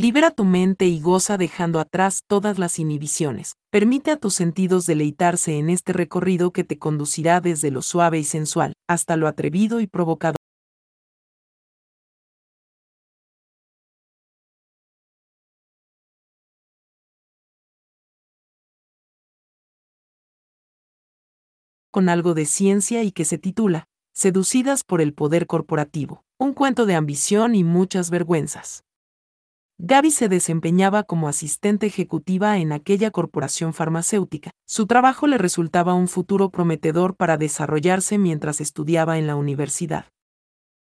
Libera tu mente y goza dejando atrás todas las inhibiciones. Permite a tus sentidos deleitarse en este recorrido que te conducirá desde lo suave y sensual hasta lo atrevido y provocador. con algo de ciencia y que se titula Seducidas por el Poder Corporativo, un cuento de ambición y muchas vergüenzas. Gaby se desempeñaba como asistente ejecutiva en aquella corporación farmacéutica. Su trabajo le resultaba un futuro prometedor para desarrollarse mientras estudiaba en la universidad.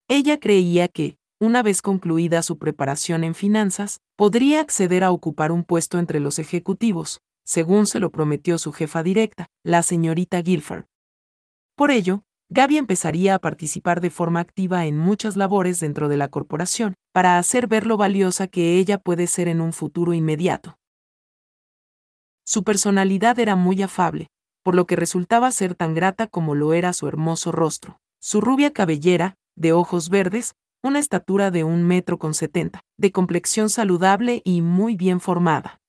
Ella creía que, una vez concluida su preparación en finanzas, podría acceder a ocupar un puesto entre los ejecutivos, según se lo prometió su jefa directa, la señorita Guilford. Por ello, Gaby empezaría a participar de forma activa en muchas labores dentro de la corporación, para hacer ver lo valiosa que ella puede ser en un futuro inmediato. Su personalidad era muy afable, por lo que resultaba ser tan grata como lo era su hermoso rostro. Su rubia cabellera, de ojos verdes, una estatura de un metro con setenta, de complexión saludable y muy bien formada.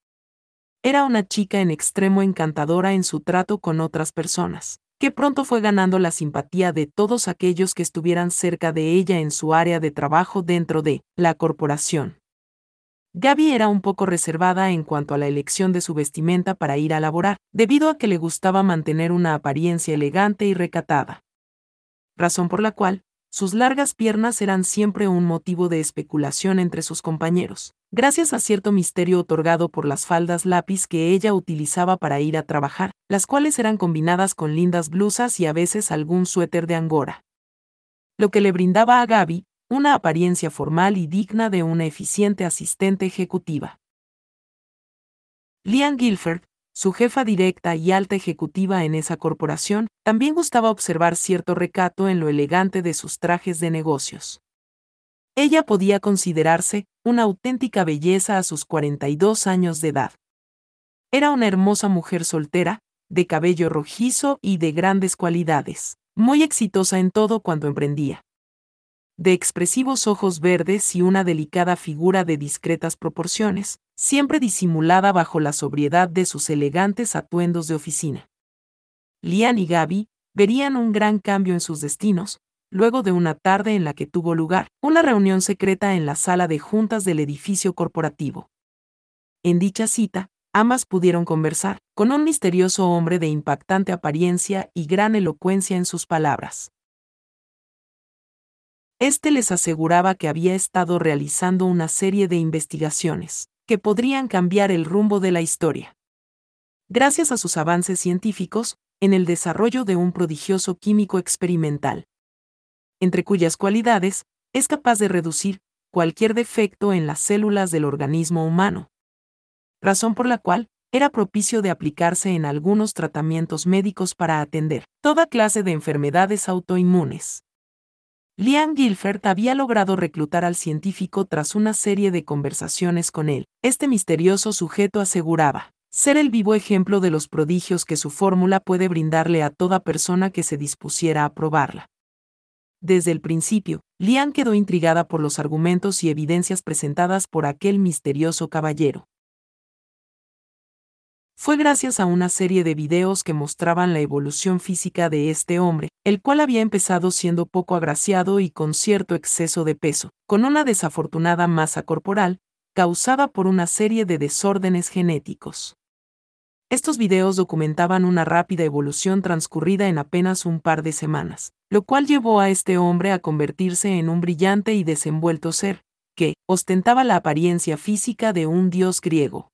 Era una chica en extremo encantadora en su trato con otras personas que pronto fue ganando la simpatía de todos aquellos que estuvieran cerca de ella en su área de trabajo dentro de la corporación. Gaby era un poco reservada en cuanto a la elección de su vestimenta para ir a laborar, debido a que le gustaba mantener una apariencia elegante y recatada. Razón por la cual, sus largas piernas eran siempre un motivo de especulación entre sus compañeros, gracias a cierto misterio otorgado por las faldas lápiz que ella utilizaba para ir a trabajar, las cuales eran combinadas con lindas blusas y a veces algún suéter de angora. Lo que le brindaba a Gaby una apariencia formal y digna de una eficiente asistente ejecutiva. Lian Guilford, su jefa directa y alta ejecutiva en esa corporación, también gustaba observar cierto recato en lo elegante de sus trajes de negocios. Ella podía considerarse una auténtica belleza a sus 42 años de edad. Era una hermosa mujer soltera, de cabello rojizo y de grandes cualidades, muy exitosa en todo cuanto emprendía de expresivos ojos verdes y una delicada figura de discretas proporciones, siempre disimulada bajo la sobriedad de sus elegantes atuendos de oficina. Lian y Gaby verían un gran cambio en sus destinos, luego de una tarde en la que tuvo lugar una reunión secreta en la sala de juntas del edificio corporativo. En dicha cita, ambas pudieron conversar con un misterioso hombre de impactante apariencia y gran elocuencia en sus palabras. Este les aseguraba que había estado realizando una serie de investigaciones que podrían cambiar el rumbo de la historia. Gracias a sus avances científicos, en el desarrollo de un prodigioso químico experimental, entre cuyas cualidades es capaz de reducir cualquier defecto en las células del organismo humano. Razón por la cual era propicio de aplicarse en algunos tratamientos médicos para atender toda clase de enfermedades autoinmunes. Liam Guilford había logrado reclutar al científico tras una serie de conversaciones con él. Este misterioso sujeto aseguraba ser el vivo ejemplo de los prodigios que su fórmula puede brindarle a toda persona que se dispusiera a probarla. Desde el principio, Lian quedó intrigada por los argumentos y evidencias presentadas por aquel misterioso caballero. Fue gracias a una serie de videos que mostraban la evolución física de este hombre, el cual había empezado siendo poco agraciado y con cierto exceso de peso, con una desafortunada masa corporal, causada por una serie de desórdenes genéticos. Estos videos documentaban una rápida evolución transcurrida en apenas un par de semanas, lo cual llevó a este hombre a convertirse en un brillante y desenvuelto ser, que ostentaba la apariencia física de un dios griego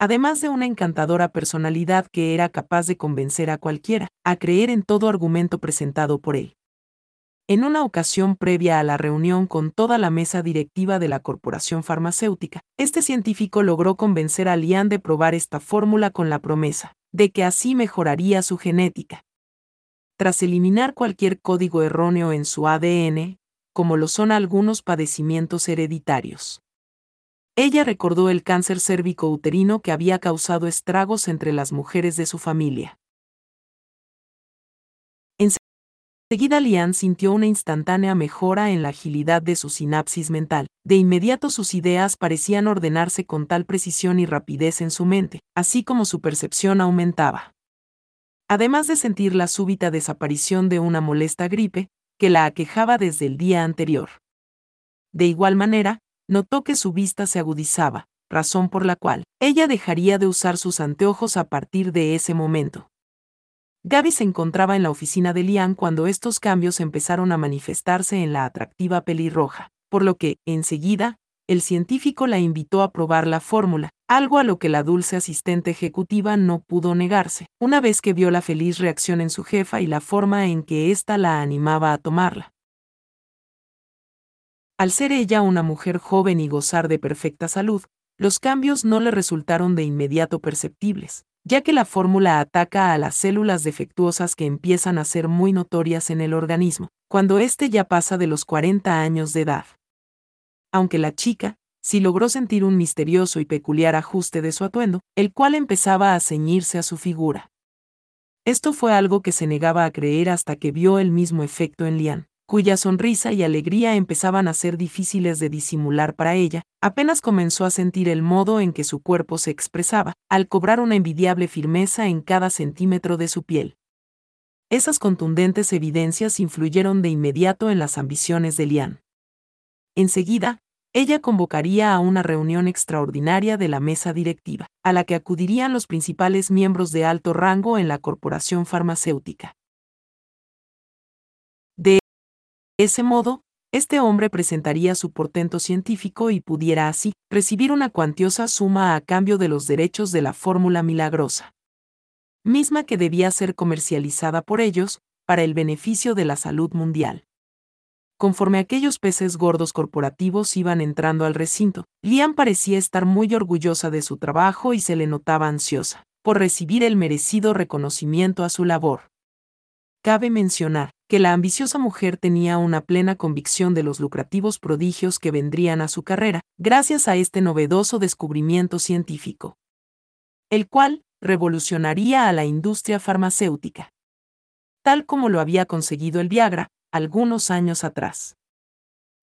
además de una encantadora personalidad que era capaz de convencer a cualquiera a creer en todo argumento presentado por él. En una ocasión previa a la reunión con toda la mesa directiva de la corporación farmacéutica, este científico logró convencer a Lian de probar esta fórmula con la promesa de que así mejoraría su genética. Tras eliminar cualquier código erróneo en su ADN, como lo son algunos padecimientos hereditarios. Ella recordó el cáncer cérvico-uterino que había causado estragos entre las mujeres de su familia. Seguida Lian sintió una instantánea mejora en la agilidad de su sinapsis mental. De inmediato sus ideas parecían ordenarse con tal precisión y rapidez en su mente, así como su percepción aumentaba. Además de sentir la súbita desaparición de una molesta gripe, que la aquejaba desde el día anterior. De igual manera, notó que su vista se agudizaba, razón por la cual ella dejaría de usar sus anteojos a partir de ese momento. Gaby se encontraba en la oficina de Lian cuando estos cambios empezaron a manifestarse en la atractiva pelirroja, por lo que, enseguida, el científico la invitó a probar la fórmula, algo a lo que la dulce asistente ejecutiva no pudo negarse, una vez que vio la feliz reacción en su jefa y la forma en que ésta la animaba a tomarla. Al ser ella una mujer joven y gozar de perfecta salud, los cambios no le resultaron de inmediato perceptibles, ya que la fórmula ataca a las células defectuosas que empiezan a ser muy notorias en el organismo, cuando éste ya pasa de los 40 años de edad. Aunque la chica, sí logró sentir un misterioso y peculiar ajuste de su atuendo, el cual empezaba a ceñirse a su figura. Esto fue algo que se negaba a creer hasta que vio el mismo efecto en Lian cuya sonrisa y alegría empezaban a ser difíciles de disimular para ella, apenas comenzó a sentir el modo en que su cuerpo se expresaba, al cobrar una envidiable firmeza en cada centímetro de su piel. Esas contundentes evidencias influyeron de inmediato en las ambiciones de Lian. Enseguida, ella convocaría a una reunión extraordinaria de la mesa directiva, a la que acudirían los principales miembros de alto rango en la corporación farmacéutica. Ese modo, este hombre presentaría su portento científico y pudiera así recibir una cuantiosa suma a cambio de los derechos de la fórmula milagrosa, misma que debía ser comercializada por ellos para el beneficio de la salud mundial. Conforme aquellos peces gordos corporativos iban entrando al recinto, Lian parecía estar muy orgullosa de su trabajo y se le notaba ansiosa por recibir el merecido reconocimiento a su labor. Cabe mencionar que la ambiciosa mujer tenía una plena convicción de los lucrativos prodigios que vendrían a su carrera, gracias a este novedoso descubrimiento científico, el cual revolucionaría a la industria farmacéutica, tal como lo había conseguido el Viagra algunos años atrás.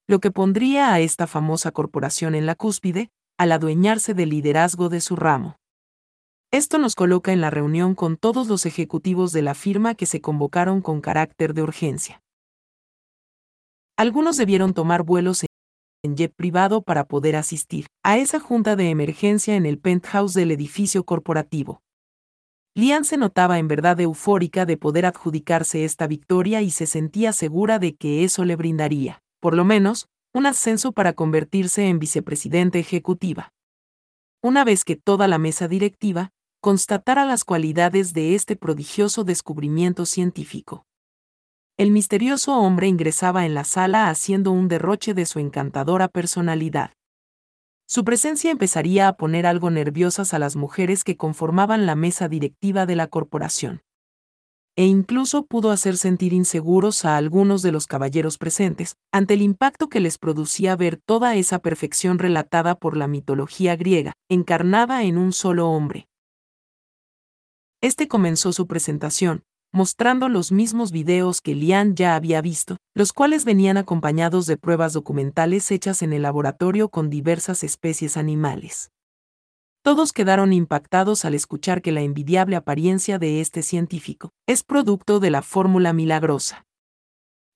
Lo que pondría a esta famosa corporación en la cúspide, al adueñarse del liderazgo de su ramo. Esto nos coloca en la reunión con todos los ejecutivos de la firma que se convocaron con carácter de urgencia. Algunos debieron tomar vuelos en jet privado para poder asistir a esa junta de emergencia en el penthouse del edificio corporativo. Lian se notaba en verdad eufórica de poder adjudicarse esta victoria y se sentía segura de que eso le brindaría, por lo menos, un ascenso para convertirse en vicepresidente ejecutiva. Una vez que toda la mesa directiva, constatara las cualidades de este prodigioso descubrimiento científico. El misterioso hombre ingresaba en la sala haciendo un derroche de su encantadora personalidad. Su presencia empezaría a poner algo nerviosas a las mujeres que conformaban la mesa directiva de la corporación. E incluso pudo hacer sentir inseguros a algunos de los caballeros presentes, ante el impacto que les producía ver toda esa perfección relatada por la mitología griega, encarnada en un solo hombre. Este comenzó su presentación, mostrando los mismos videos que Lian ya había visto, los cuales venían acompañados de pruebas documentales hechas en el laboratorio con diversas especies animales. Todos quedaron impactados al escuchar que la envidiable apariencia de este científico es producto de la fórmula milagrosa.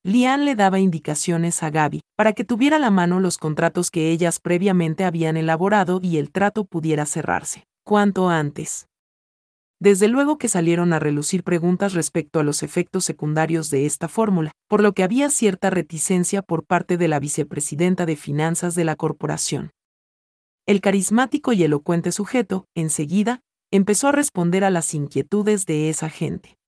Lian le daba indicaciones a Gaby para que tuviera a la mano los contratos que ellas previamente habían elaborado y el trato pudiera cerrarse, cuanto antes. Desde luego que salieron a relucir preguntas respecto a los efectos secundarios de esta fórmula, por lo que había cierta reticencia por parte de la vicepresidenta de finanzas de la corporación. El carismático y elocuente sujeto, enseguida, empezó a responder a las inquietudes de esa gente.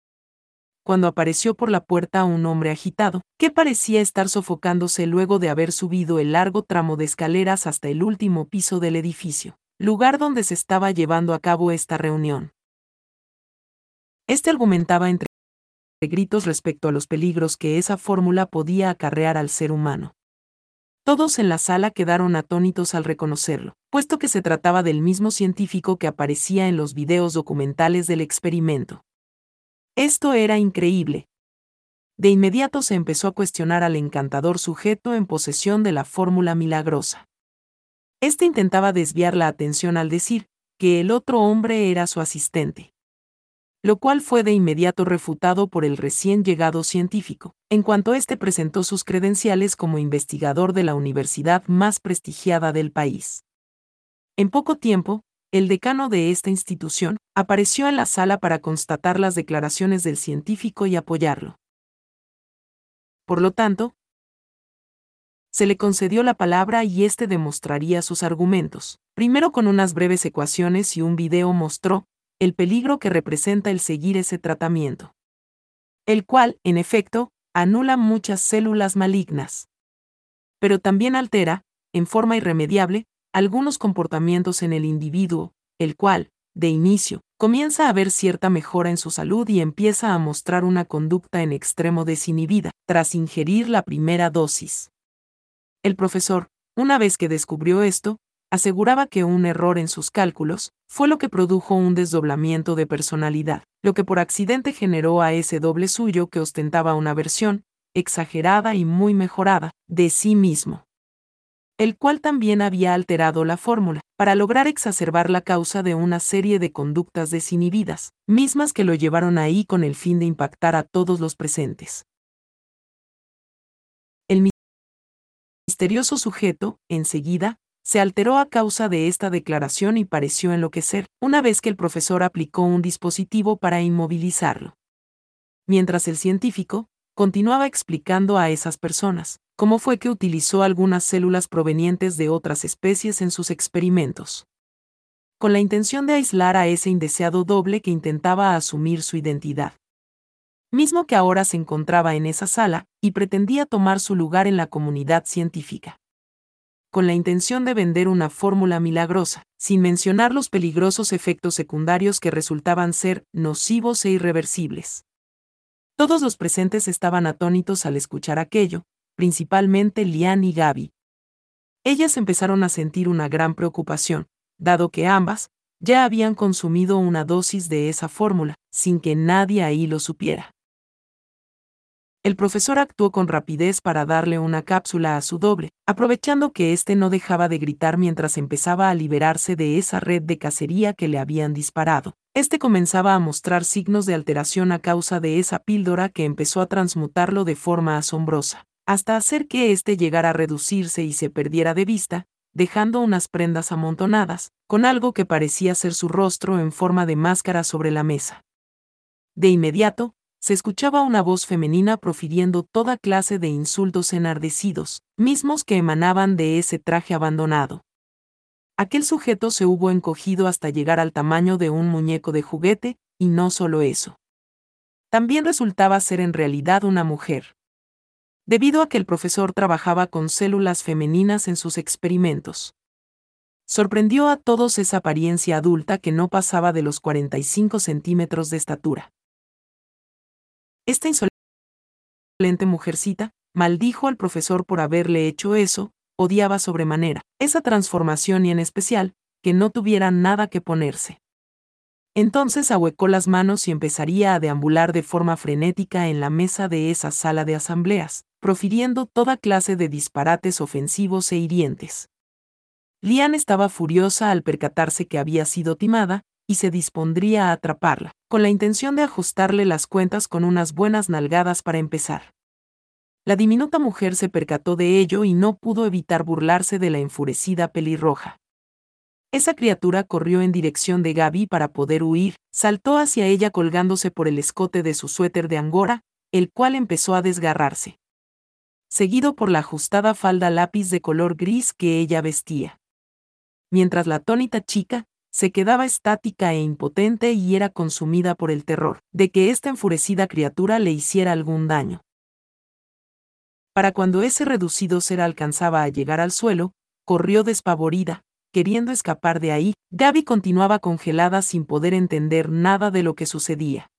Cuando apareció por la puerta un hombre agitado, que parecía estar sofocándose luego de haber subido el largo tramo de escaleras hasta el último piso del edificio, lugar donde se estaba llevando a cabo esta reunión. Este argumentaba entre gritos respecto a los peligros que esa fórmula podía acarrear al ser humano. Todos en la sala quedaron atónitos al reconocerlo, puesto que se trataba del mismo científico que aparecía en los videos documentales del experimento. Esto era increíble. de inmediato se empezó a cuestionar al encantador sujeto en posesión de la fórmula milagrosa. Este intentaba desviar la atención al decir que el otro hombre era su asistente lo cual fue de inmediato refutado por el recién llegado científico, en cuanto éste presentó sus credenciales como investigador de la universidad más prestigiada del país. En poco tiempo, el decano de esta institución apareció en la sala para constatar las declaraciones del científico y apoyarlo. Por lo tanto, se le concedió la palabra y éste demostraría sus argumentos. Primero con unas breves ecuaciones y un video mostró el peligro que representa el seguir ese tratamiento. El cual, en efecto, anula muchas células malignas. Pero también altera, en forma irremediable, algunos comportamientos en el individuo, el cual, de inicio, comienza a ver cierta mejora en su salud y empieza a mostrar una conducta en extremo desinhibida, tras ingerir la primera dosis. El profesor, una vez que descubrió esto, aseguraba que un error en sus cálculos fue lo que produjo un desdoblamiento de personalidad, lo que por accidente generó a ese doble suyo que ostentaba una versión, exagerada y muy mejorada, de sí mismo el cual también había alterado la fórmula, para lograr exacerbar la causa de una serie de conductas desinhibidas, mismas que lo llevaron ahí con el fin de impactar a todos los presentes. El misterioso sujeto, enseguida, se alteró a causa de esta declaración y pareció enloquecer, una vez que el profesor aplicó un dispositivo para inmovilizarlo. Mientras el científico continuaba explicando a esas personas cómo fue que utilizó algunas células provenientes de otras especies en sus experimentos. Con la intención de aislar a ese indeseado doble que intentaba asumir su identidad. Mismo que ahora se encontraba en esa sala y pretendía tomar su lugar en la comunidad científica con la intención de vender una fórmula milagrosa, sin mencionar los peligrosos efectos secundarios que resultaban ser nocivos e irreversibles. Todos los presentes estaban atónitos al escuchar aquello, principalmente Lian y Gaby. Ellas empezaron a sentir una gran preocupación, dado que ambas ya habían consumido una dosis de esa fórmula, sin que nadie ahí lo supiera. El profesor actuó con rapidez para darle una cápsula a su doble, aprovechando que éste no dejaba de gritar mientras empezaba a liberarse de esa red de cacería que le habían disparado. Este comenzaba a mostrar signos de alteración a causa de esa píldora que empezó a transmutarlo de forma asombrosa, hasta hacer que éste llegara a reducirse y se perdiera de vista, dejando unas prendas amontonadas, con algo que parecía ser su rostro en forma de máscara sobre la mesa. De inmediato, se escuchaba una voz femenina profiriendo toda clase de insultos enardecidos, mismos que emanaban de ese traje abandonado. Aquel sujeto se hubo encogido hasta llegar al tamaño de un muñeco de juguete, y no solo eso. También resultaba ser en realidad una mujer. Debido a que el profesor trabajaba con células femeninas en sus experimentos. Sorprendió a todos esa apariencia adulta que no pasaba de los 45 centímetros de estatura. Esta insolente mujercita maldijo al profesor por haberle hecho eso, odiaba sobremanera esa transformación y en especial, que no tuviera nada que ponerse. Entonces ahuecó las manos y empezaría a deambular de forma frenética en la mesa de esa sala de asambleas, profiriendo toda clase de disparates ofensivos e hirientes. Lian estaba furiosa al percatarse que había sido timada, y se dispondría a atraparla, con la intención de ajustarle las cuentas con unas buenas nalgadas para empezar. La diminuta mujer se percató de ello y no pudo evitar burlarse de la enfurecida pelirroja. Esa criatura corrió en dirección de Gaby para poder huir, saltó hacia ella colgándose por el escote de su suéter de angora, el cual empezó a desgarrarse. Seguido por la ajustada falda lápiz de color gris que ella vestía. Mientras la atónita chica, se quedaba estática e impotente y era consumida por el terror de que esta enfurecida criatura le hiciera algún daño. Para cuando ese reducido ser alcanzaba a llegar al suelo, corrió despavorida, queriendo escapar de ahí, Gaby continuaba congelada sin poder entender nada de lo que sucedía.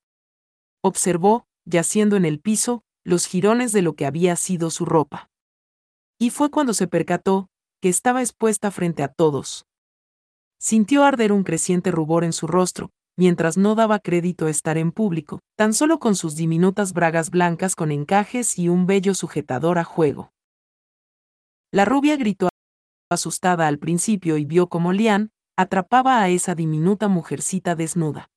Observó, yaciendo en el piso, los jirones de lo que había sido su ropa. Y fue cuando se percató, que estaba expuesta frente a todos, Sintió arder un creciente rubor en su rostro, mientras no daba crédito estar en público, tan solo con sus diminutas bragas blancas con encajes y un bello sujetador a juego. La rubia gritó asustada al principio y vio como Lian atrapaba a esa diminuta mujercita desnuda.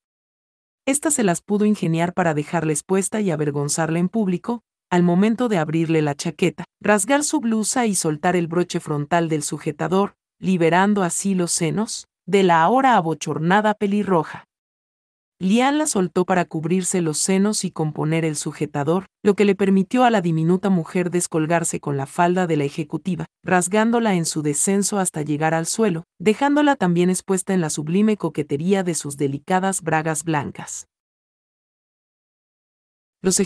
Esta se las pudo ingeniar para dejarla expuesta y avergonzarla en público, al momento de abrirle la chaqueta, rasgar su blusa y soltar el broche frontal del sujetador, liberando así los senos de la ahora abochornada pelirroja. Lian la soltó para cubrirse los senos y componer el sujetador, lo que le permitió a la diminuta mujer descolgarse con la falda de la ejecutiva, rasgándola en su descenso hasta llegar al suelo, dejándola también expuesta en la sublime coquetería de sus delicadas bragas blancas. Los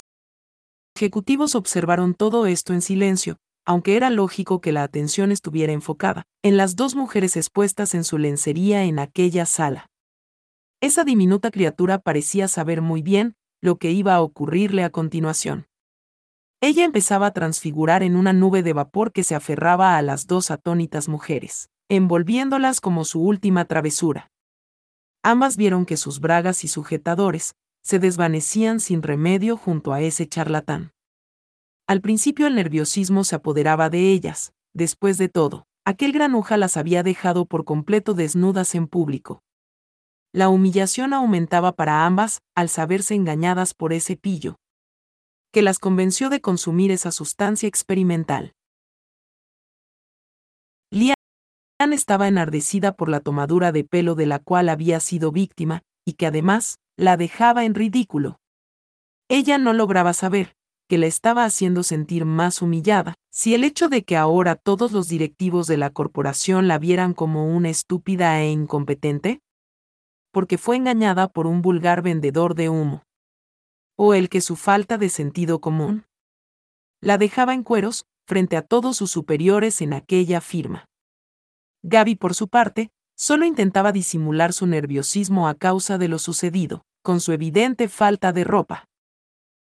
ejecutivos observaron todo esto en silencio, aunque era lógico que la atención estuviera enfocada en las dos mujeres expuestas en su lencería en aquella sala. Esa diminuta criatura parecía saber muy bien lo que iba a ocurrirle a continuación. Ella empezaba a transfigurar en una nube de vapor que se aferraba a las dos atónitas mujeres, envolviéndolas como su última travesura. Ambas vieron que sus bragas y sujetadores se desvanecían sin remedio junto a ese charlatán. Al principio el nerviosismo se apoderaba de ellas, después de todo, aquel granuja las había dejado por completo desnudas en público, la humillación aumentaba para ambas al saberse engañadas por ese pillo, que las convenció de consumir esa sustancia experimental. Lian estaba enardecida por la tomadura de pelo de la cual había sido víctima, y que además la dejaba en ridículo. Ella no lograba saber, que la estaba haciendo sentir más humillada, si el hecho de que ahora todos los directivos de la corporación la vieran como una estúpida e incompetente, porque fue engañada por un vulgar vendedor de humo. O el que su falta de sentido común la dejaba en cueros frente a todos sus superiores en aquella firma. Gaby, por su parte, solo intentaba disimular su nerviosismo a causa de lo sucedido, con su evidente falta de ropa.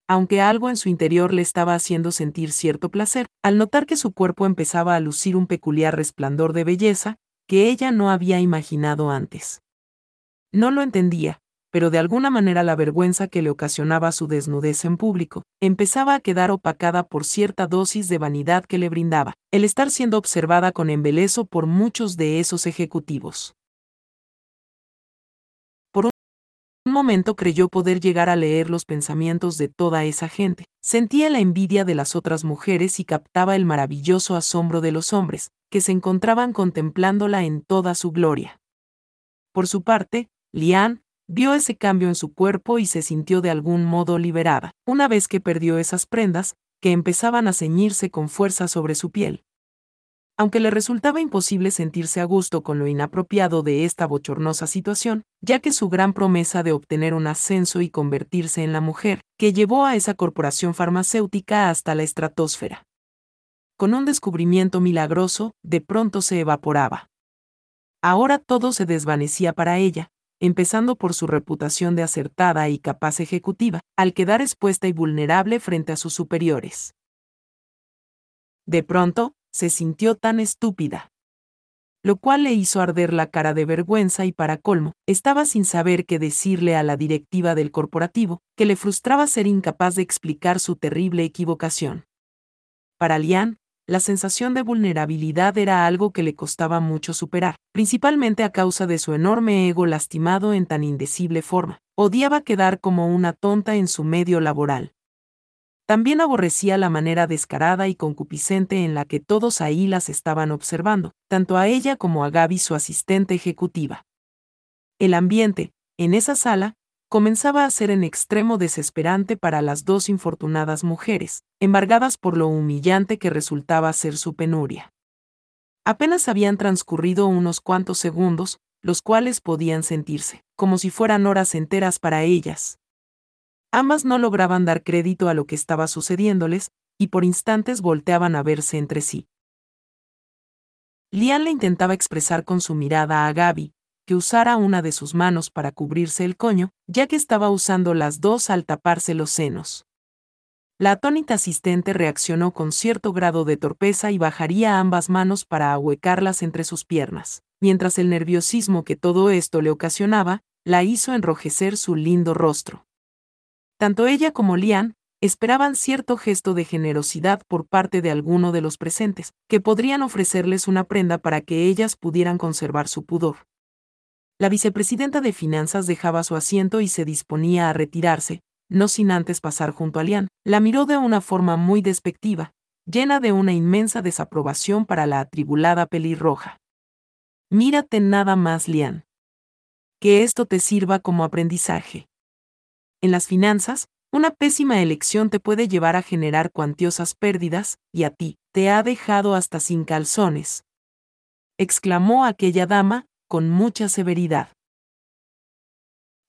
Aunque algo en su interior le estaba haciendo sentir cierto placer, al notar que su cuerpo empezaba a lucir un peculiar resplandor de belleza que ella no había imaginado antes. No lo entendía, pero de alguna manera la vergüenza que le ocasionaba su desnudez en público empezaba a quedar opacada por cierta dosis de vanidad que le brindaba, el estar siendo observada con embeleso por muchos de esos ejecutivos. Un momento creyó poder llegar a leer los pensamientos de toda esa gente, sentía la envidia de las otras mujeres y captaba el maravilloso asombro de los hombres, que se encontraban contemplándola en toda su gloria. Por su parte, Lian vio ese cambio en su cuerpo y se sintió de algún modo liberada, una vez que perdió esas prendas, que empezaban a ceñirse con fuerza sobre su piel. Aunque le resultaba imposible sentirse a gusto con lo inapropiado de esta bochornosa situación, ya que su gran promesa de obtener un ascenso y convertirse en la mujer, que llevó a esa corporación farmacéutica hasta la estratosfera. Con un descubrimiento milagroso, de pronto se evaporaba. Ahora todo se desvanecía para ella, empezando por su reputación de acertada y capaz ejecutiva, al quedar expuesta y vulnerable frente a sus superiores. De pronto, se sintió tan estúpida. Lo cual le hizo arder la cara de vergüenza y para colmo, estaba sin saber qué decirle a la directiva del corporativo, que le frustraba ser incapaz de explicar su terrible equivocación. Para Lian, la sensación de vulnerabilidad era algo que le costaba mucho superar, principalmente a causa de su enorme ego lastimado en tan indecible forma. Odiaba quedar como una tonta en su medio laboral. También aborrecía la manera descarada y concupiscente en la que todos ahí las estaban observando, tanto a ella como a Gaby su asistente ejecutiva. El ambiente, en esa sala, comenzaba a ser en extremo desesperante para las dos infortunadas mujeres, embargadas por lo humillante que resultaba ser su penuria. Apenas habían transcurrido unos cuantos segundos, los cuales podían sentirse, como si fueran horas enteras para ellas. Ambas no lograban dar crédito a lo que estaba sucediéndoles, y por instantes volteaban a verse entre sí. Lian le intentaba expresar con su mirada a Gaby, que usara una de sus manos para cubrirse el coño, ya que estaba usando las dos al taparse los senos. La atónita asistente reaccionó con cierto grado de torpeza y bajaría ambas manos para ahuecarlas entre sus piernas, mientras el nerviosismo que todo esto le ocasionaba, la hizo enrojecer su lindo rostro. Tanto ella como Lian esperaban cierto gesto de generosidad por parte de alguno de los presentes, que podrían ofrecerles una prenda para que ellas pudieran conservar su pudor. La vicepresidenta de Finanzas dejaba su asiento y se disponía a retirarse, no sin antes pasar junto a Lian. La miró de una forma muy despectiva, llena de una inmensa desaprobación para la atribulada pelirroja. Mírate nada más, Lian. Que esto te sirva como aprendizaje. En las finanzas, una pésima elección te puede llevar a generar cuantiosas pérdidas, y a ti, te ha dejado hasta sin calzones. exclamó aquella dama, con mucha severidad.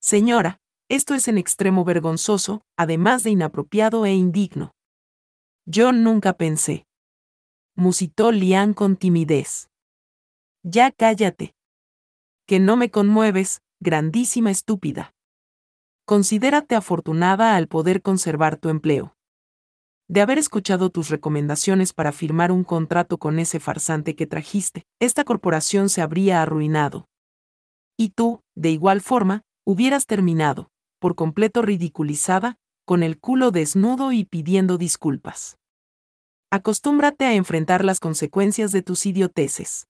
Señora, esto es en extremo vergonzoso, además de inapropiado e indigno. Yo nunca pensé. Musitó Lian con timidez. Ya cállate. Que no me conmueves, grandísima estúpida. Considérate afortunada al poder conservar tu empleo. De haber escuchado tus recomendaciones para firmar un contrato con ese farsante que trajiste, esta corporación se habría arruinado. Y tú, de igual forma, hubieras terminado, por completo ridiculizada, con el culo desnudo y pidiendo disculpas. Acostúmbrate a enfrentar las consecuencias de tus idioteces.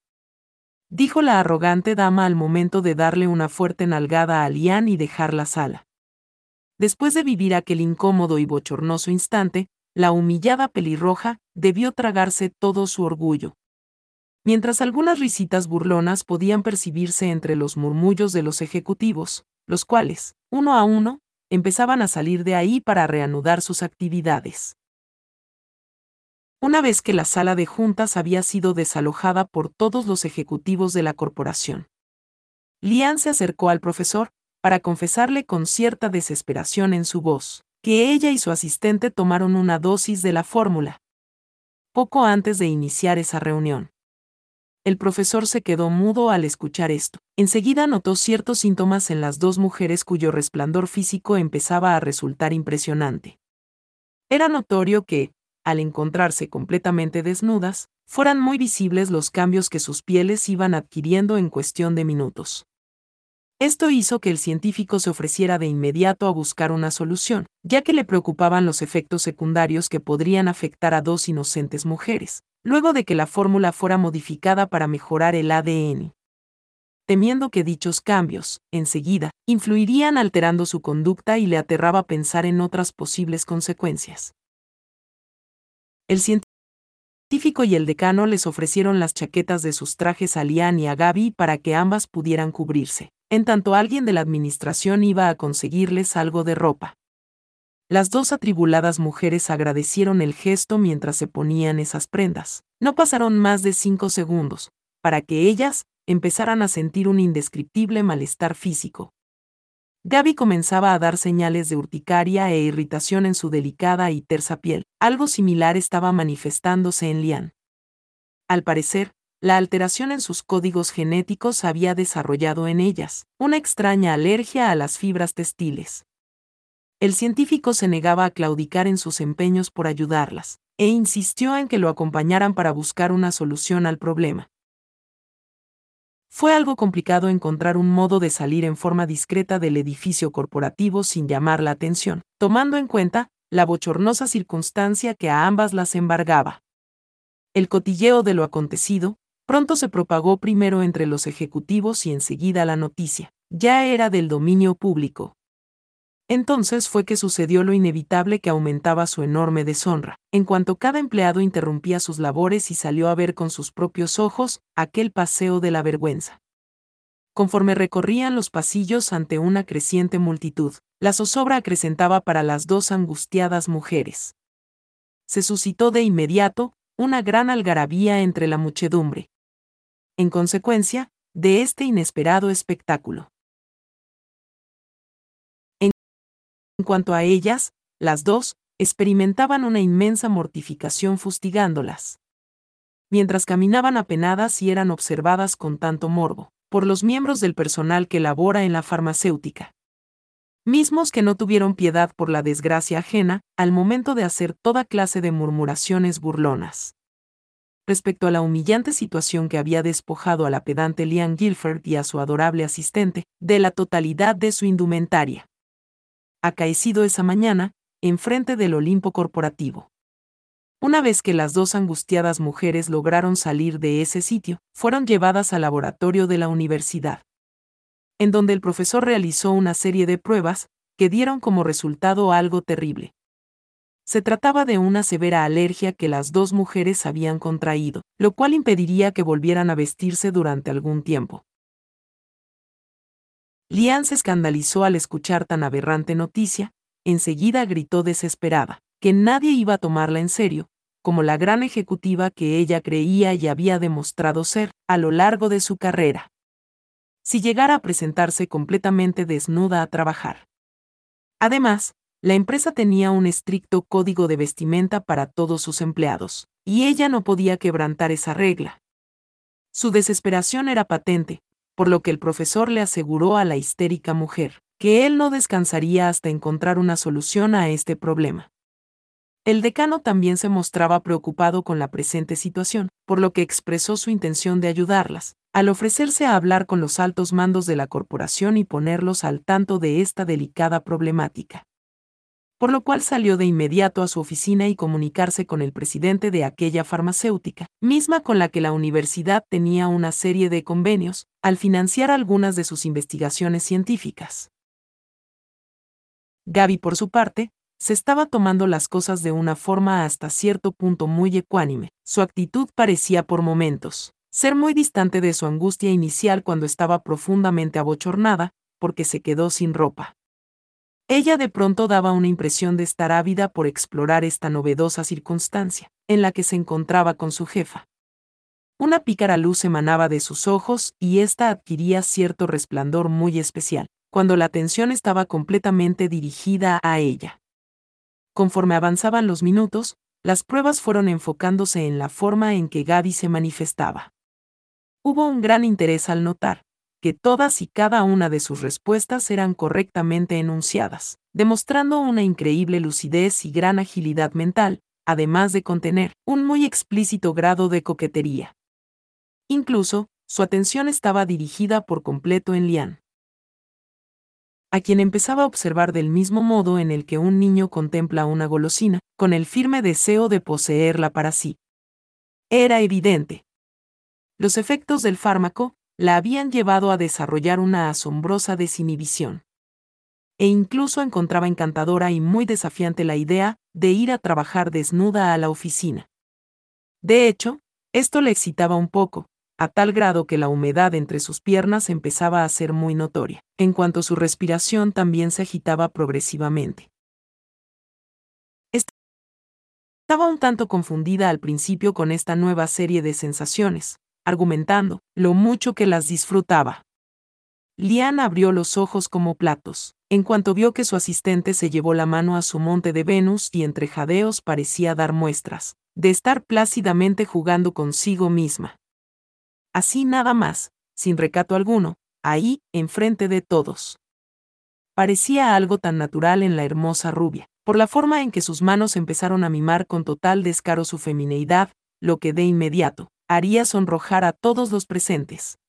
Dijo la arrogante dama al momento de darle una fuerte nalgada a Lian y dejar la sala. Después de vivir aquel incómodo y bochornoso instante, la humillada pelirroja debió tragarse todo su orgullo. Mientras algunas risitas burlonas podían percibirse entre los murmullos de los ejecutivos, los cuales, uno a uno, empezaban a salir de ahí para reanudar sus actividades. Una vez que la sala de juntas había sido desalojada por todos los ejecutivos de la corporación. Lian se acercó al profesor, para confesarle con cierta desesperación en su voz, que ella y su asistente tomaron una dosis de la fórmula. Poco antes de iniciar esa reunión. El profesor se quedó mudo al escuchar esto. Enseguida notó ciertos síntomas en las dos mujeres cuyo resplandor físico empezaba a resultar impresionante. Era notorio que, al encontrarse completamente desnudas, fueran muy visibles los cambios que sus pieles iban adquiriendo en cuestión de minutos. Esto hizo que el científico se ofreciera de inmediato a buscar una solución, ya que le preocupaban los efectos secundarios que podrían afectar a dos inocentes mujeres, luego de que la fórmula fuera modificada para mejorar el ADN. Temiendo que dichos cambios, enseguida, influirían alterando su conducta y le aterraba pensar en otras posibles consecuencias. El científico y el decano les ofrecieron las chaquetas de sus trajes a Lian y a Gaby para que ambas pudieran cubrirse en tanto alguien de la administración iba a conseguirles algo de ropa. Las dos atribuladas mujeres agradecieron el gesto mientras se ponían esas prendas. No pasaron más de cinco segundos, para que ellas empezaran a sentir un indescriptible malestar físico. Gaby comenzaba a dar señales de urticaria e irritación en su delicada y tersa piel. Algo similar estaba manifestándose en Lian. Al parecer, la alteración en sus códigos genéticos había desarrollado en ellas una extraña alergia a las fibras textiles. El científico se negaba a claudicar en sus empeños por ayudarlas, e insistió en que lo acompañaran para buscar una solución al problema. Fue algo complicado encontrar un modo de salir en forma discreta del edificio corporativo sin llamar la atención, tomando en cuenta la bochornosa circunstancia que a ambas las embargaba. El cotilleo de lo acontecido, Pronto se propagó primero entre los ejecutivos y enseguida la noticia. Ya era del dominio público. Entonces fue que sucedió lo inevitable que aumentaba su enorme deshonra, en cuanto cada empleado interrumpía sus labores y salió a ver con sus propios ojos aquel paseo de la vergüenza. Conforme recorrían los pasillos ante una creciente multitud, la zozobra acrecentaba para las dos angustiadas mujeres. Se suscitó de inmediato una gran algarabía entre la muchedumbre, en consecuencia, de este inesperado espectáculo. En cuanto a ellas, las dos, experimentaban una inmensa mortificación fustigándolas. Mientras caminaban apenadas y eran observadas con tanto morbo, por los miembros del personal que labora en la farmacéutica. Mismos que no tuvieron piedad por la desgracia ajena, al momento de hacer toda clase de murmuraciones burlonas respecto a la humillante situación que había despojado a la pedante Lian Guilford y a su adorable asistente de la totalidad de su indumentaria. Acaecido esa mañana, enfrente del Olimpo corporativo. Una vez que las dos angustiadas mujeres lograron salir de ese sitio, fueron llevadas al laboratorio de la universidad, en donde el profesor realizó una serie de pruebas, que dieron como resultado algo terrible. Se trataba de una severa alergia que las dos mujeres habían contraído, lo cual impediría que volvieran a vestirse durante algún tiempo. Lian se escandalizó al escuchar tan aberrante noticia, enseguida gritó desesperada, que nadie iba a tomarla en serio, como la gran ejecutiva que ella creía y había demostrado ser a lo largo de su carrera. Si llegara a presentarse completamente desnuda a trabajar. Además, la empresa tenía un estricto código de vestimenta para todos sus empleados, y ella no podía quebrantar esa regla. Su desesperación era patente, por lo que el profesor le aseguró a la histérica mujer que él no descansaría hasta encontrar una solución a este problema. El decano también se mostraba preocupado con la presente situación, por lo que expresó su intención de ayudarlas, al ofrecerse a hablar con los altos mandos de la corporación y ponerlos al tanto de esta delicada problemática por lo cual salió de inmediato a su oficina y comunicarse con el presidente de aquella farmacéutica, misma con la que la universidad tenía una serie de convenios, al financiar algunas de sus investigaciones científicas. Gaby, por su parte, se estaba tomando las cosas de una forma hasta cierto punto muy ecuánime. Su actitud parecía por momentos ser muy distante de su angustia inicial cuando estaba profundamente abochornada, porque se quedó sin ropa. Ella de pronto daba una impresión de estar ávida por explorar esta novedosa circunstancia, en la que se encontraba con su jefa. Una pícara luz emanaba de sus ojos y ésta adquiría cierto resplandor muy especial, cuando la atención estaba completamente dirigida a ella. Conforme avanzaban los minutos, las pruebas fueron enfocándose en la forma en que Gaby se manifestaba. Hubo un gran interés al notar, que todas y cada una de sus respuestas eran correctamente enunciadas, demostrando una increíble lucidez y gran agilidad mental, además de contener un muy explícito grado de coquetería. Incluso, su atención estaba dirigida por completo en Lian, a quien empezaba a observar del mismo modo en el que un niño contempla una golosina, con el firme deseo de poseerla para sí. Era evidente. Los efectos del fármaco, la habían llevado a desarrollar una asombrosa desinhibición. E incluso encontraba encantadora y muy desafiante la idea de ir a trabajar desnuda a la oficina. De hecho, esto le excitaba un poco, a tal grado que la humedad entre sus piernas empezaba a ser muy notoria, en cuanto su respiración también se agitaba progresivamente. Estaba un tanto confundida al principio con esta nueva serie de sensaciones, argumentando lo mucho que las disfrutaba. Lian abrió los ojos como platos, en cuanto vio que su asistente se llevó la mano a su monte de Venus y entre jadeos parecía dar muestras de estar plácidamente jugando consigo misma. Así nada más, sin recato alguno, ahí, enfrente de todos. Parecía algo tan natural en la hermosa rubia, por la forma en que sus manos empezaron a mimar con total descaro su femineidad, lo que de inmediato haría sonrojar a todos los presentes.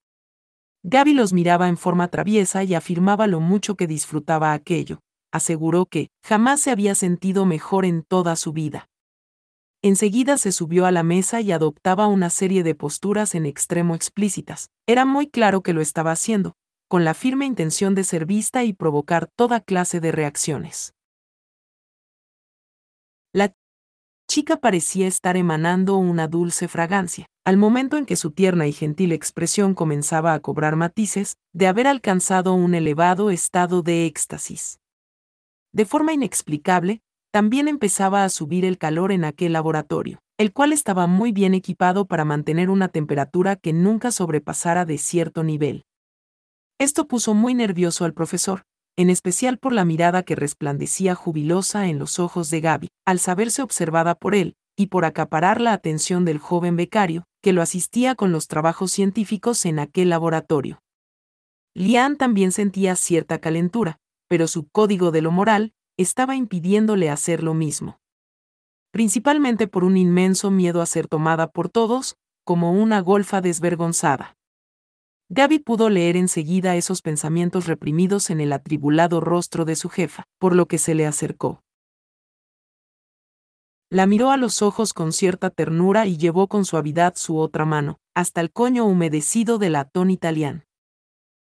Gaby los miraba en forma traviesa y afirmaba lo mucho que disfrutaba aquello. Aseguró que jamás se había sentido mejor en toda su vida. Enseguida se subió a la mesa y adoptaba una serie de posturas en extremo explícitas. Era muy claro que lo estaba haciendo, con la firme intención de ser vista y provocar toda clase de reacciones. La chica parecía estar emanando una dulce fragancia, al momento en que su tierna y gentil expresión comenzaba a cobrar matices, de haber alcanzado un elevado estado de éxtasis. De forma inexplicable, también empezaba a subir el calor en aquel laboratorio, el cual estaba muy bien equipado para mantener una temperatura que nunca sobrepasara de cierto nivel. Esto puso muy nervioso al profesor, en especial por la mirada que resplandecía jubilosa en los ojos de Gaby, al saberse observada por él, y por acaparar la atención del joven becario, que lo asistía con los trabajos científicos en aquel laboratorio. Lian también sentía cierta calentura, pero su código de lo moral estaba impidiéndole hacer lo mismo. principalmente por un inmenso miedo a ser tomada por todos, como una golfa desvergonzada. Gaby pudo leer enseguida esos pensamientos reprimidos en el atribulado rostro de su jefa, por lo que se le acercó. La miró a los ojos con cierta ternura y llevó con suavidad su otra mano, hasta el coño humedecido del latón italiano.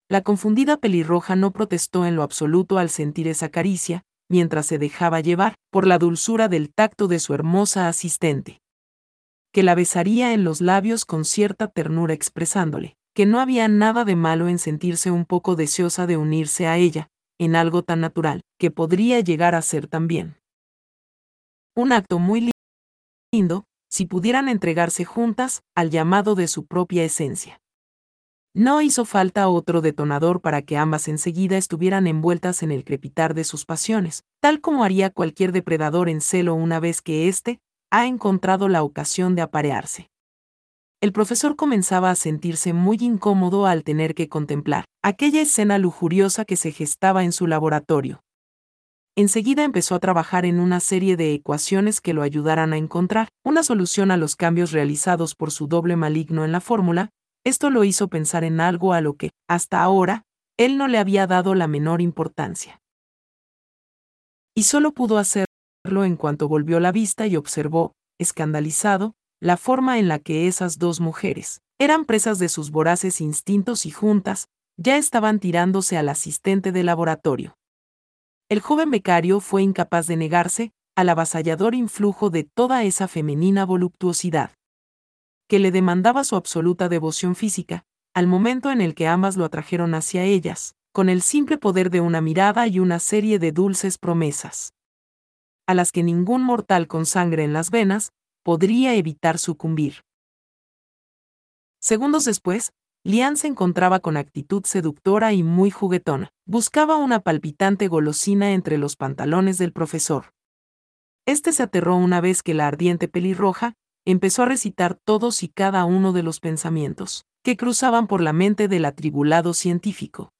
La confundida pelirroja no protestó en lo absoluto al sentir esa caricia, mientras se dejaba llevar por la dulzura del tacto de su hermosa asistente. Que la besaría en los labios con cierta ternura expresándole que no había nada de malo en sentirse un poco deseosa de unirse a ella, en algo tan natural, que podría llegar a ser también. Un acto muy lindo, si pudieran entregarse juntas al llamado de su propia esencia. No hizo falta otro detonador para que ambas enseguida estuvieran envueltas en el crepitar de sus pasiones, tal como haría cualquier depredador en celo una vez que éste ha encontrado la ocasión de aparearse el profesor comenzaba a sentirse muy incómodo al tener que contemplar aquella escena lujuriosa que se gestaba en su laboratorio. Enseguida empezó a trabajar en una serie de ecuaciones que lo ayudaran a encontrar una solución a los cambios realizados por su doble maligno en la fórmula, esto lo hizo pensar en algo a lo que, hasta ahora, él no le había dado la menor importancia. Y solo pudo hacerlo en cuanto volvió la vista y observó, escandalizado, la forma en la que esas dos mujeres eran presas de sus voraces instintos y juntas, ya estaban tirándose al asistente de laboratorio. El joven becario fue incapaz de negarse al avasallador influjo de toda esa femenina voluptuosidad, que le demandaba su absoluta devoción física, al momento en el que ambas lo atrajeron hacia ellas, con el simple poder de una mirada y una serie de dulces promesas, a las que ningún mortal con sangre en las venas podría evitar sucumbir. Segundos después, Lian se encontraba con actitud seductora y muy juguetona. Buscaba una palpitante golosina entre los pantalones del profesor. Este se aterró una vez que la ardiente pelirroja empezó a recitar todos y cada uno de los pensamientos que cruzaban por la mente del atribulado científico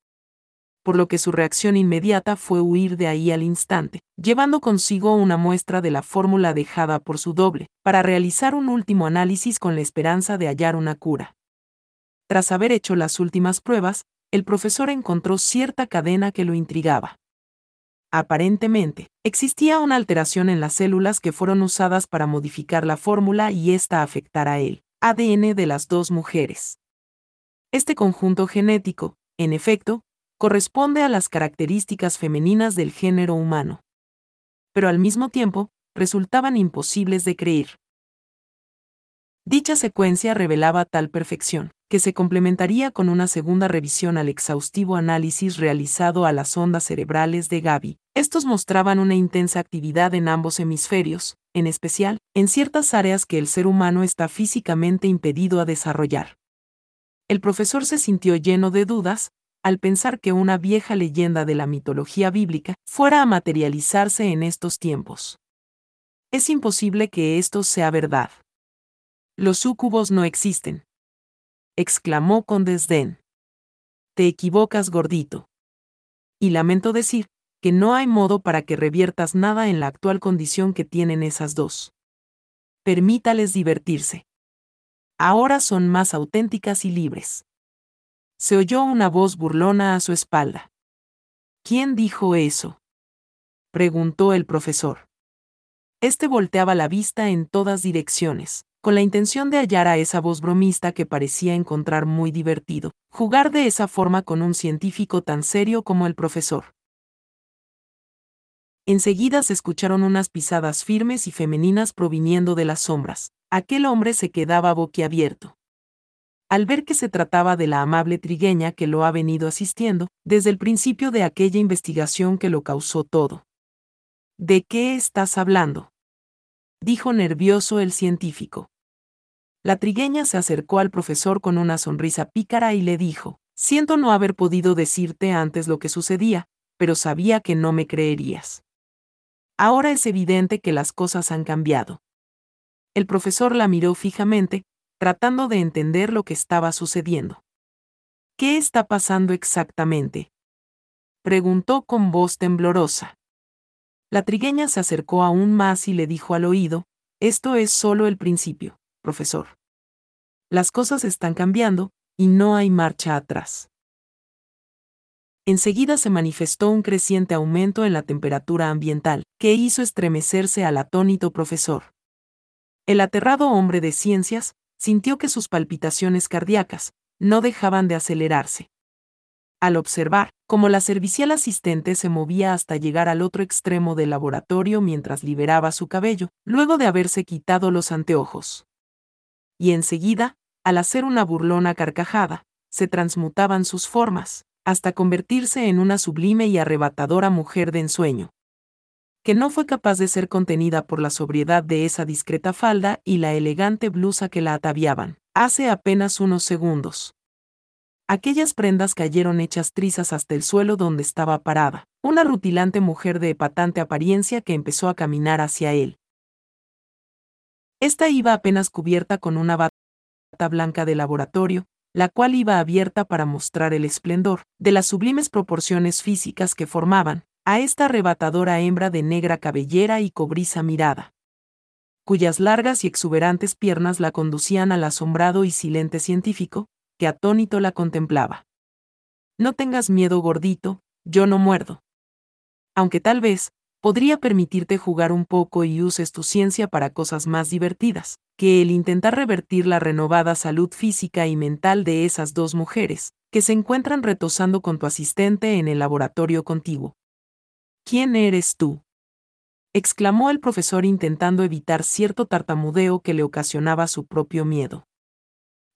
por lo que su reacción inmediata fue huir de ahí al instante, llevando consigo una muestra de la fórmula dejada por su doble, para realizar un último análisis con la esperanza de hallar una cura. Tras haber hecho las últimas pruebas, el profesor encontró cierta cadena que lo intrigaba. Aparentemente, existía una alteración en las células que fueron usadas para modificar la fórmula y ésta afectara el ADN de las dos mujeres. Este conjunto genético, en efecto, corresponde a las características femeninas del género humano. Pero al mismo tiempo, resultaban imposibles de creer. Dicha secuencia revelaba tal perfección, que se complementaría con una segunda revisión al exhaustivo análisis realizado a las ondas cerebrales de Gaby. Estos mostraban una intensa actividad en ambos hemisferios, en especial, en ciertas áreas que el ser humano está físicamente impedido a desarrollar. El profesor se sintió lleno de dudas, al pensar que una vieja leyenda de la mitología bíblica fuera a materializarse en estos tiempos. Es imposible que esto sea verdad. Los súcubos no existen. exclamó con desdén. Te equivocas, gordito. Y lamento decir que no hay modo para que reviertas nada en la actual condición que tienen esas dos. Permítales divertirse. Ahora son más auténticas y libres se oyó una voz burlona a su espalda. ¿Quién dijo eso? preguntó el profesor. Este volteaba la vista en todas direcciones, con la intención de hallar a esa voz bromista que parecía encontrar muy divertido, jugar de esa forma con un científico tan serio como el profesor. Enseguida se escucharon unas pisadas firmes y femeninas proviniendo de las sombras. Aquel hombre se quedaba boquiabierto al ver que se trataba de la amable trigueña que lo ha venido asistiendo desde el principio de aquella investigación que lo causó todo. ¿De qué estás hablando? dijo nervioso el científico. La trigueña se acercó al profesor con una sonrisa pícara y le dijo, Siento no haber podido decirte antes lo que sucedía, pero sabía que no me creerías. Ahora es evidente que las cosas han cambiado. El profesor la miró fijamente, tratando de entender lo que estaba sucediendo. ¿Qué está pasando exactamente? preguntó con voz temblorosa. La trigueña se acercó aún más y le dijo al oído, Esto es solo el principio, profesor. Las cosas están cambiando, y no hay marcha atrás. Enseguida se manifestó un creciente aumento en la temperatura ambiental, que hizo estremecerse al atónito profesor. El aterrado hombre de ciencias sintió que sus palpitaciones cardíacas no dejaban de acelerarse. Al observar cómo la servicial asistente se movía hasta llegar al otro extremo del laboratorio mientras liberaba su cabello, luego de haberse quitado los anteojos. Y enseguida, al hacer una burlona carcajada, se transmutaban sus formas, hasta convertirse en una sublime y arrebatadora mujer de ensueño que no fue capaz de ser contenida por la sobriedad de esa discreta falda y la elegante blusa que la ataviaban, hace apenas unos segundos. Aquellas prendas cayeron hechas trizas hasta el suelo donde estaba parada, una rutilante mujer de epatante apariencia que empezó a caminar hacia él. Esta iba apenas cubierta con una bata blanca de laboratorio, la cual iba abierta para mostrar el esplendor de las sublimes proporciones físicas que formaban, a esta arrebatadora hembra de negra cabellera y cobriza mirada, cuyas largas y exuberantes piernas la conducían al asombrado y silente científico, que atónito la contemplaba. No tengas miedo, gordito, yo no muerdo. Aunque tal vez, podría permitirte jugar un poco y uses tu ciencia para cosas más divertidas, que el intentar revertir la renovada salud física y mental de esas dos mujeres, que se encuentran retosando con tu asistente en el laboratorio contiguo. ¿Quién eres tú? exclamó el profesor intentando evitar cierto tartamudeo que le ocasionaba su propio miedo.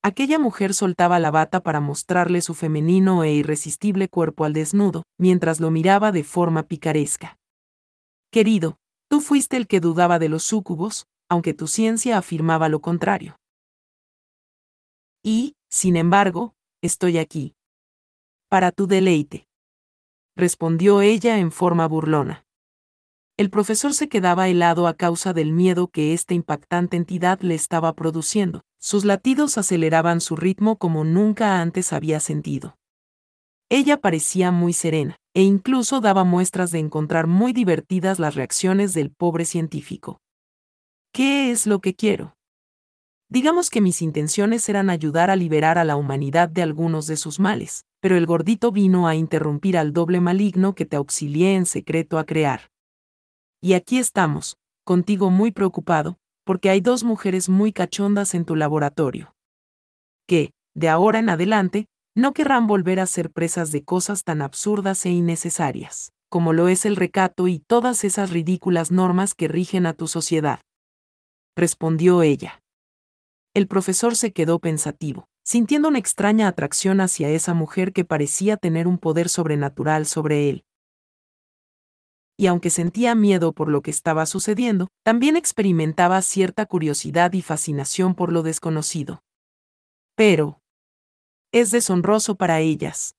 Aquella mujer soltaba la bata para mostrarle su femenino e irresistible cuerpo al desnudo, mientras lo miraba de forma picaresca. Querido, tú fuiste el que dudaba de los súcubos, aunque tu ciencia afirmaba lo contrario. Y, sin embargo, estoy aquí. Para tu deleite respondió ella en forma burlona. El profesor se quedaba helado a causa del miedo que esta impactante entidad le estaba produciendo. Sus latidos aceleraban su ritmo como nunca antes había sentido. Ella parecía muy serena, e incluso daba muestras de encontrar muy divertidas las reacciones del pobre científico. ¿Qué es lo que quiero? Digamos que mis intenciones eran ayudar a liberar a la humanidad de algunos de sus males, pero el gordito vino a interrumpir al doble maligno que te auxilié en secreto a crear. Y aquí estamos, contigo muy preocupado, porque hay dos mujeres muy cachondas en tu laboratorio. Que, de ahora en adelante, no querrán volver a ser presas de cosas tan absurdas e innecesarias, como lo es el recato y todas esas ridículas normas que rigen a tu sociedad. Respondió ella. El profesor se quedó pensativo sintiendo una extraña atracción hacia esa mujer que parecía tener un poder sobrenatural sobre él. Y aunque sentía miedo por lo que estaba sucediendo, también experimentaba cierta curiosidad y fascinación por lo desconocido. Pero, es deshonroso para ellas.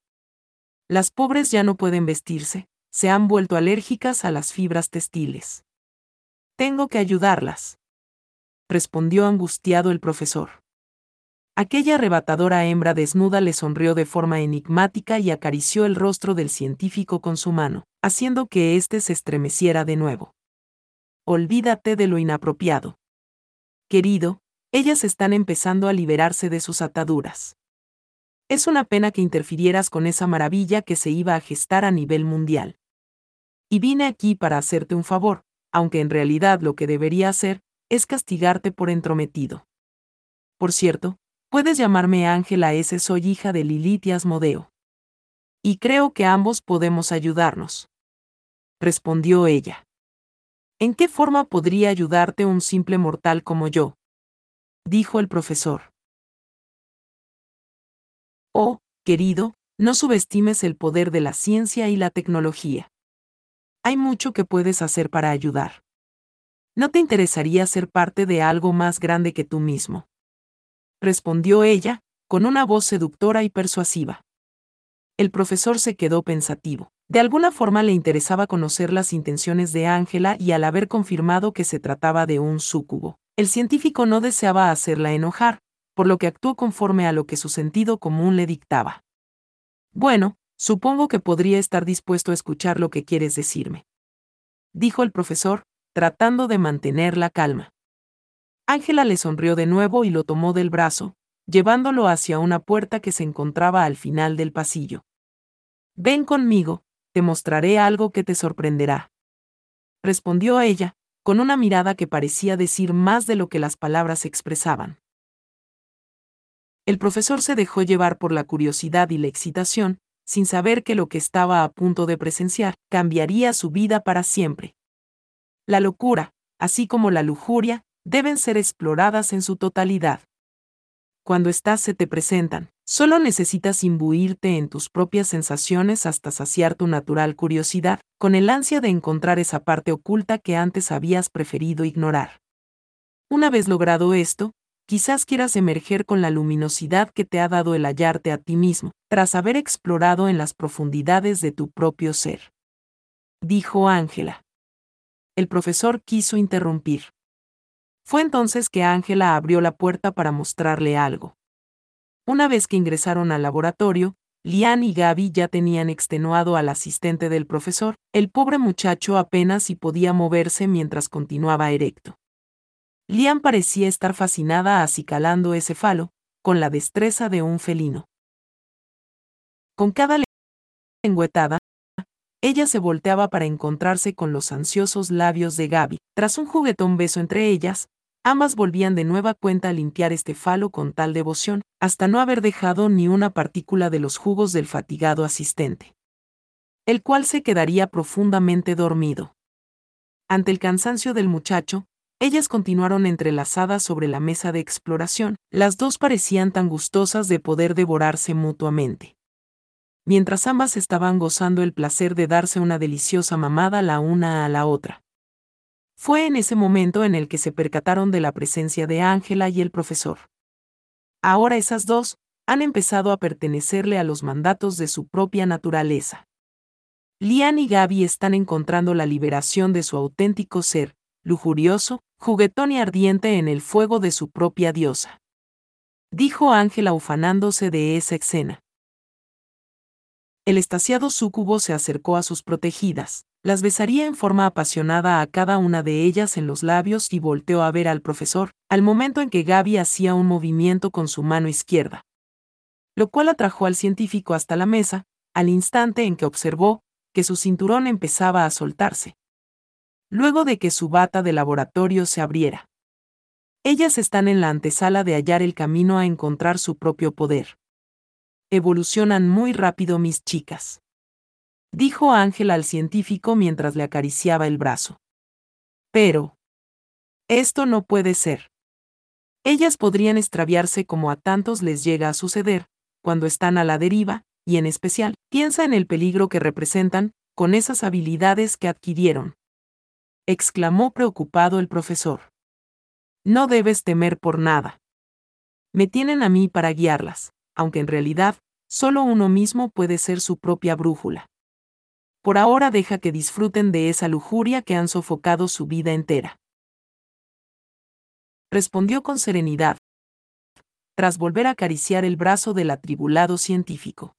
Las pobres ya no pueden vestirse, se han vuelto alérgicas a las fibras textiles. Tengo que ayudarlas. Respondió angustiado el profesor. Aquella arrebatadora hembra desnuda le sonrió de forma enigmática y acarició el rostro del científico con su mano, haciendo que éste se estremeciera de nuevo. Olvídate de lo inapropiado. Querido, ellas están empezando a liberarse de sus ataduras. Es una pena que interfirieras con esa maravilla que se iba a gestar a nivel mundial. Y vine aquí para hacerte un favor, aunque en realidad lo que debería hacer es castigarte por entrometido. Por cierto, Puedes llamarme Ángela S. Soy hija de Lilith y Asmodeo. Y creo que ambos podemos ayudarnos. Respondió ella. ¿En qué forma podría ayudarte un simple mortal como yo? Dijo el profesor. Oh, querido, no subestimes el poder de la ciencia y la tecnología. Hay mucho que puedes hacer para ayudar. ¿No te interesaría ser parte de algo más grande que tú mismo? Respondió ella, con una voz seductora y persuasiva. El profesor se quedó pensativo. De alguna forma le interesaba conocer las intenciones de Ángela y al haber confirmado que se trataba de un súcubo, el científico no deseaba hacerla enojar, por lo que actuó conforme a lo que su sentido común le dictaba. Bueno, supongo que podría estar dispuesto a escuchar lo que quieres decirme. Dijo el profesor, tratando de mantener la calma. Ángela le sonrió de nuevo y lo tomó del brazo, llevándolo hacia una puerta que se encontraba al final del pasillo. Ven conmigo, te mostraré algo que te sorprenderá. Respondió a ella, con una mirada que parecía decir más de lo que las palabras expresaban. El profesor se dejó llevar por la curiosidad y la excitación, sin saber que lo que estaba a punto de presenciar cambiaría su vida para siempre. La locura, así como la lujuria, deben ser exploradas en su totalidad. Cuando estás se te presentan, solo necesitas imbuirte en tus propias sensaciones hasta saciar tu natural curiosidad, con el ansia de encontrar esa parte oculta que antes habías preferido ignorar. Una vez logrado esto, quizás quieras emerger con la luminosidad que te ha dado el hallarte a ti mismo, tras haber explorado en las profundidades de tu propio ser. Dijo Ángela. El profesor quiso interrumpir. Fue entonces que Ángela abrió la puerta para mostrarle algo. Una vez que ingresaron al laboratorio, Lian y Gaby ya tenían extenuado al asistente del profesor, el pobre muchacho apenas si podía moverse mientras continuaba erecto. Lian parecía estar fascinada acicalando ese falo, con la destreza de un felino. Con cada lengüetada, ella se volteaba para encontrarse con los ansiosos labios de Gaby. Tras un juguetón beso entre ellas, Ambas volvían de nueva cuenta a limpiar este falo con tal devoción, hasta no haber dejado ni una partícula de los jugos del fatigado asistente. El cual se quedaría profundamente dormido. Ante el cansancio del muchacho, ellas continuaron entrelazadas sobre la mesa de exploración, las dos parecían tan gustosas de poder devorarse mutuamente. Mientras ambas estaban gozando el placer de darse una deliciosa mamada la una a la otra. Fue en ese momento en el que se percataron de la presencia de Ángela y el profesor. Ahora esas dos han empezado a pertenecerle a los mandatos de su propia naturaleza. Lian y Gaby están encontrando la liberación de su auténtico ser, lujurioso, juguetón y ardiente en el fuego de su propia diosa. Dijo Ángela ufanándose de esa escena. El estaciado súcubo se acercó a sus protegidas, las besaría en forma apasionada a cada una de ellas en los labios y volteó a ver al profesor, al momento en que Gaby hacía un movimiento con su mano izquierda. Lo cual atrajo al científico hasta la mesa, al instante en que observó que su cinturón empezaba a soltarse. Luego de que su bata de laboratorio se abriera. Ellas están en la antesala de hallar el camino a encontrar su propio poder. Evolucionan muy rápido mis chicas dijo Ángel al científico mientras le acariciaba el brazo. Pero... Esto no puede ser. Ellas podrían extraviarse como a tantos les llega a suceder, cuando están a la deriva, y en especial, piensa en el peligro que representan, con esas habilidades que adquirieron. exclamó preocupado el profesor. No debes temer por nada. Me tienen a mí para guiarlas, aunque en realidad, solo uno mismo puede ser su propia brújula por ahora deja que disfruten de esa lujuria que han sofocado su vida entera. Respondió con serenidad, tras volver a acariciar el brazo del atribulado científico.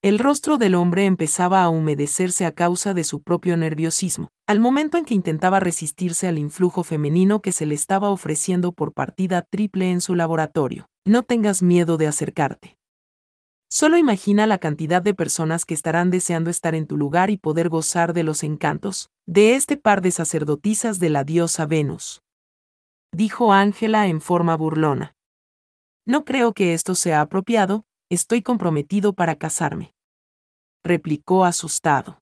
El rostro del hombre empezaba a humedecerse a causa de su propio nerviosismo, al momento en que intentaba resistirse al influjo femenino que se le estaba ofreciendo por partida triple en su laboratorio. No tengas miedo de acercarte. Solo imagina la cantidad de personas que estarán deseando estar en tu lugar y poder gozar de los encantos de este par de sacerdotisas de la diosa Venus. Dijo Ángela en forma burlona. No creo que esto sea apropiado, estoy comprometido para casarme. Replicó asustado.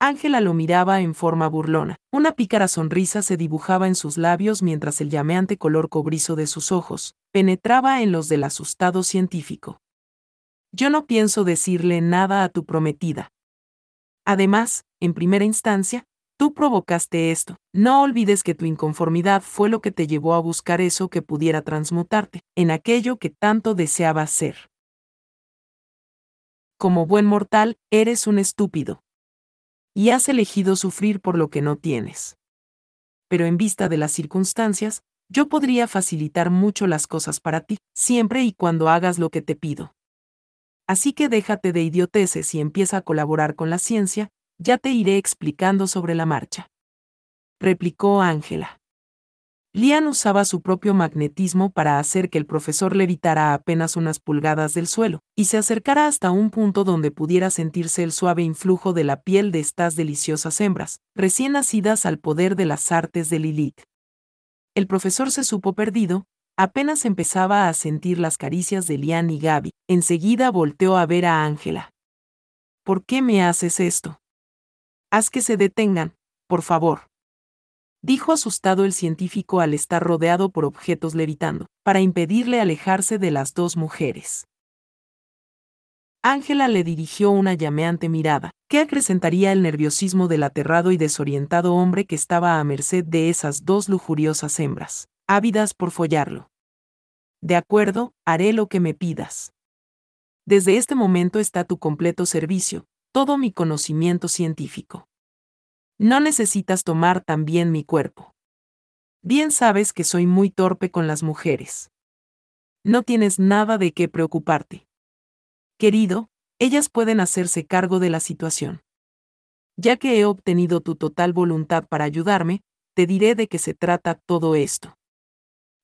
Ángela lo miraba en forma burlona. Una pícara sonrisa se dibujaba en sus labios mientras el llameante color cobrizo de sus ojos penetraba en los del asustado científico. Yo no pienso decirle nada a tu prometida. Además, en primera instancia, tú provocaste esto. No olvides que tu inconformidad fue lo que te llevó a buscar eso que pudiera transmutarte, en aquello que tanto deseabas ser. Como buen mortal, eres un estúpido. Y has elegido sufrir por lo que no tienes. Pero en vista de las circunstancias, yo podría facilitar mucho las cosas para ti, siempre y cuando hagas lo que te pido. Así que déjate de idioteces y empieza a colaborar con la ciencia, ya te iré explicando sobre la marcha. Replicó Ángela. Lian usaba su propio magnetismo para hacer que el profesor levitara apenas unas pulgadas del suelo, y se acercara hasta un punto donde pudiera sentirse el suave influjo de la piel de estas deliciosas hembras, recién nacidas al poder de las artes de Lilith. El profesor se supo perdido, apenas empezaba a sentir las caricias de Lian y Gaby, enseguida volteó a ver a Ángela. ¿Por qué me haces esto? Haz que se detengan, por favor dijo asustado el científico al estar rodeado por objetos levitando, para impedirle alejarse de las dos mujeres. Ángela le dirigió una llameante mirada, que acrecentaría el nerviosismo del aterrado y desorientado hombre que estaba a merced de esas dos lujuriosas hembras, ávidas por follarlo. De acuerdo, haré lo que me pidas. Desde este momento está tu completo servicio, todo mi conocimiento científico. No necesitas tomar también mi cuerpo. Bien sabes que soy muy torpe con las mujeres. No tienes nada de qué preocuparte. Querido, ellas pueden hacerse cargo de la situación. Ya que he obtenido tu total voluntad para ayudarme, te diré de qué se trata todo esto.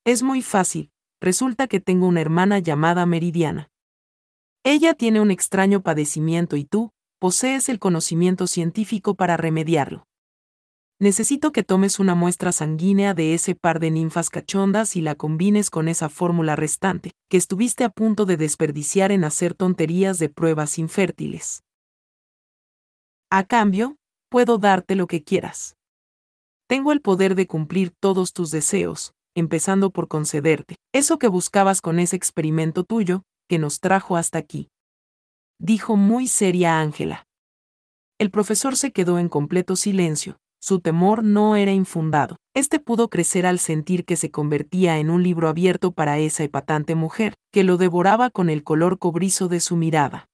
Es muy fácil, resulta que tengo una hermana llamada Meridiana. Ella tiene un extraño padecimiento y tú, posees el conocimiento científico para remediarlo. Necesito que tomes una muestra sanguínea de ese par de ninfas cachondas y la combines con esa fórmula restante, que estuviste a punto de desperdiciar en hacer tonterías de pruebas infértiles. A cambio, puedo darte lo que quieras. Tengo el poder de cumplir todos tus deseos, empezando por concederte eso que buscabas con ese experimento tuyo, que nos trajo hasta aquí dijo muy seria Ángela. El profesor se quedó en completo silencio, su temor no era infundado. Este pudo crecer al sentir que se convertía en un libro abierto para esa epatante mujer, que lo devoraba con el color cobrizo de su mirada.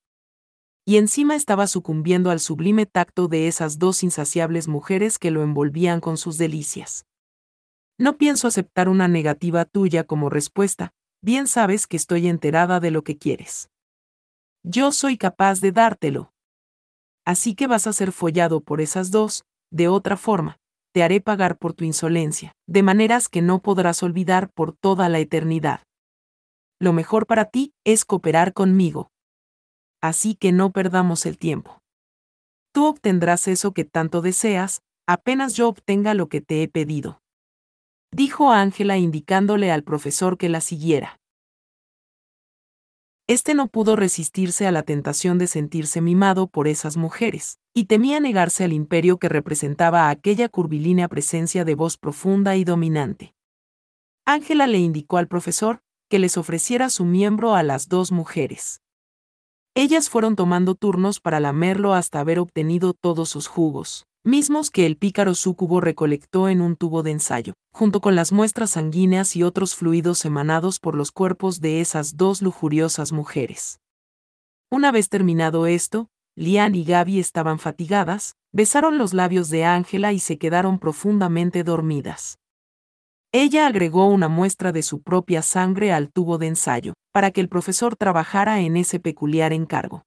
Y encima estaba sucumbiendo al sublime tacto de esas dos insaciables mujeres que lo envolvían con sus delicias. No pienso aceptar una negativa tuya como respuesta, bien sabes que estoy enterada de lo que quieres. Yo soy capaz de dártelo. Así que vas a ser follado por esas dos, de otra forma, te haré pagar por tu insolencia, de maneras que no podrás olvidar por toda la eternidad. Lo mejor para ti es cooperar conmigo. Así que no perdamos el tiempo. Tú obtendrás eso que tanto deseas, apenas yo obtenga lo que te he pedido. Dijo Ángela indicándole al profesor que la siguiera. Este no pudo resistirse a la tentación de sentirse mimado por esas mujeres, y temía negarse al imperio que representaba aquella curvilínea presencia de voz profunda y dominante. Ángela le indicó al profesor que les ofreciera su miembro a las dos mujeres. Ellas fueron tomando turnos para lamerlo hasta haber obtenido todos sus jugos mismos que el pícaro súcubo recolectó en un tubo de ensayo, junto con las muestras sanguíneas y otros fluidos emanados por los cuerpos de esas dos lujuriosas mujeres. Una vez terminado esto, Lian y Gaby estaban fatigadas, besaron los labios de Ángela y se quedaron profundamente dormidas. Ella agregó una muestra de su propia sangre al tubo de ensayo, para que el profesor trabajara en ese peculiar encargo.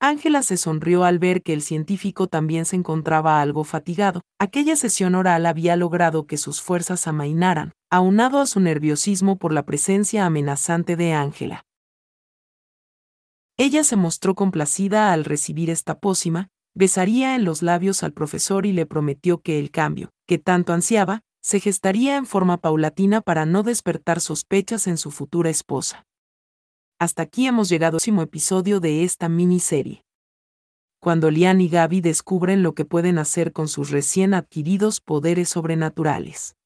Ángela se sonrió al ver que el científico también se encontraba algo fatigado. Aquella sesión oral había logrado que sus fuerzas amainaran, aunado a su nerviosismo por la presencia amenazante de Ángela. Ella se mostró complacida al recibir esta pócima, besaría en los labios al profesor y le prometió que el cambio, que tanto ansiaba, se gestaría en forma paulatina para no despertar sospechas en su futura esposa. Hasta aquí hemos llegado al último episodio de esta miniserie. Cuando Lian y Gaby descubren lo que pueden hacer con sus recién adquiridos poderes sobrenaturales.